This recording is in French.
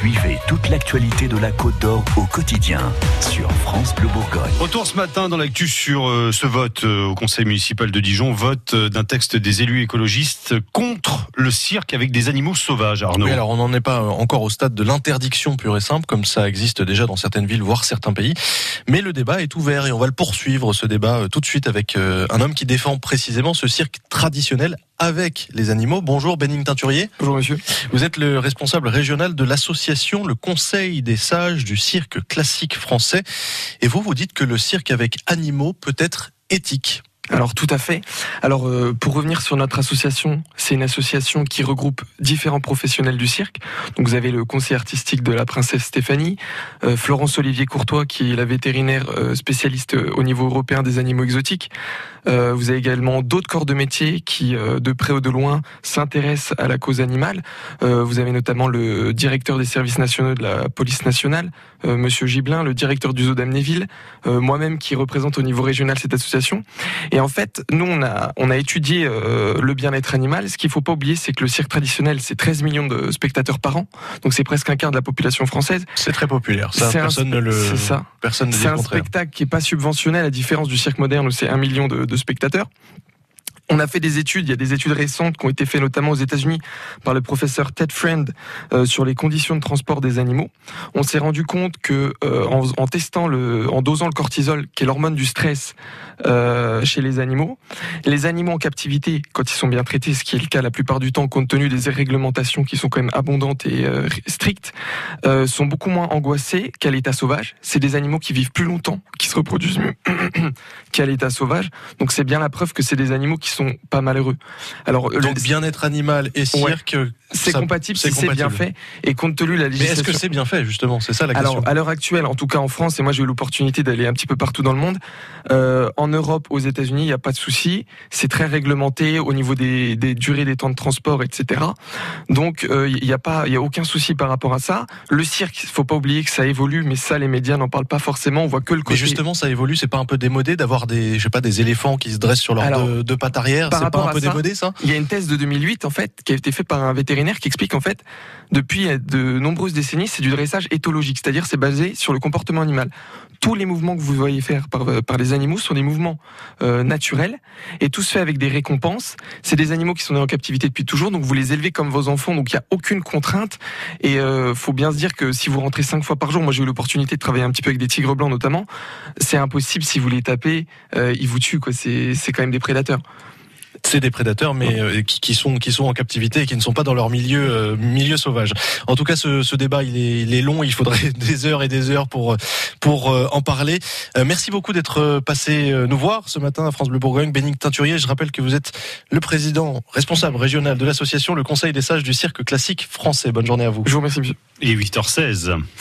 Suivez toute l'actualité de la Côte d'Or au quotidien sur France Bleu Bourgogne. Retour ce matin dans l'actu sur euh, ce vote euh, au conseil municipal de Dijon, vote euh, d'un texte des élus écologistes contre le cirque avec des animaux sauvages, Arnaud. Oui, alors on n'en est pas encore au stade de l'interdiction pure et simple, comme ça existe déjà dans certaines villes, voire certains pays. Mais le débat est ouvert et on va le poursuivre, ce débat, tout de suite avec un homme qui défend précisément ce cirque traditionnel avec les animaux. Bonjour Bénigne Teinturier. Bonjour monsieur. Vous êtes le responsable régional de l'association Le Conseil des sages du cirque classique français. Et vous, vous dites que le cirque avec animaux peut être éthique. Alors tout à fait. Alors euh, pour revenir sur notre association, c'est une association qui regroupe différents professionnels du cirque. Donc vous avez le conseil artistique de la princesse Stéphanie, euh, Florence Olivier Courtois qui est la vétérinaire euh, spécialiste au niveau européen des animaux exotiques. vous avez également d'autres corps de métier qui de près ou de loin s'intéressent à la cause animale. vous avez notamment le directeur des services nationaux de la police nationale, monsieur Giblin, le directeur du zoo d'Amnéville, moi-même qui représente au niveau régional cette association. En fait, nous, on a, on a étudié euh, le bien-être animal. Ce qu'il faut pas oublier, c'est que le cirque traditionnel, c'est 13 millions de spectateurs par an. Donc c'est presque un quart de la population française. C'est très populaire. Ça, personne ne le. C'est ça. Personne C'est un spectacle qui est pas subventionné à la différence du cirque moderne où c'est un million de, de spectateurs. On a fait des études, il y a des études récentes qui ont été faites notamment aux États-Unis par le professeur Ted Friend euh, sur les conditions de transport des animaux. On s'est rendu compte que euh, en, testant le, en dosant le cortisol, qui est l'hormone du stress euh, chez les animaux, les animaux en captivité, quand ils sont bien traités, ce qui est le cas la plupart du temps, compte tenu des réglementations qui sont quand même abondantes et strictes, sont beaucoup moins angoissés qu'à l'état sauvage. C'est des animaux qui vivent plus longtemps, qui se reproduisent mieux qu'à l'état sauvage. Donc c'est bien la preuve que c'est des animaux qui sont pas malheureux. Alors donc bien-être animal et cirque, c'est compatible si c'est bien fait et compte tenu la législation. Mais est-ce que c'est bien fait justement? C'est ça la question. Alors à l'heure actuelle, en tout cas en France, et moi j'ai eu l'opportunité d'aller un petit peu partout dans le monde, euh, en Europe, aux États-Unis, il n'y a pas de souci. C'est très réglementé au niveau des, des, durées des temps de transport, etc. Donc euh, il n'y a pas, il y a aucun souci par rapport à ça. Le cirque, il faut pas oublier que ça évolue, mais ça les médias n'en parlent pas forcément. On voit que le côté. Mais justement, ça évolue. C'est pas un peu démodé d'avoir des, je sais pas, des éléphants qui se dressent sur leurs deux, deux pattes arrière. C'est pas un peu démodé ça? Il y a une thèse de 2008 en fait qui a été faite par un vétérinaire qui explique en fait depuis de nombreuses décennies, c'est du dressage éthologique, c'est-à-dire c'est basé sur le comportement animal. Tous les mouvements que vous voyez faire par, par les animaux sont des mouvements euh, naturels et tout se fait avec des récompenses. C'est des animaux qui sont en captivité depuis toujours, donc vous les élevez comme vos enfants, donc il n'y a aucune contrainte. Et euh, faut bien se dire que si vous rentrez cinq fois par jour, moi j'ai eu l'opportunité de travailler un petit peu avec des tigres blancs notamment, c'est impossible si vous les tapez, euh, ils vous tuent quoi. C'est quand même des prédateurs c'est des prédateurs, mais euh, qui, qui, sont qui sont en captivité et qui ne sont pas dans leur milieu euh, milieu sauvage. En tout cas, ce, ce débat il est, il est, long. Il faudrait des heures et des heures pour pour euh, en parler. merci beaucoup d'être passé nous voir ce matin à France Bleu Bourgogne. Bénigne Teinturier, je rappelle que vous êtes le président responsable régional de l'association Le Conseil des sages du cirque classique français. Bonne journée à vous. Je vous remercie, monsieur. Il est 8h16.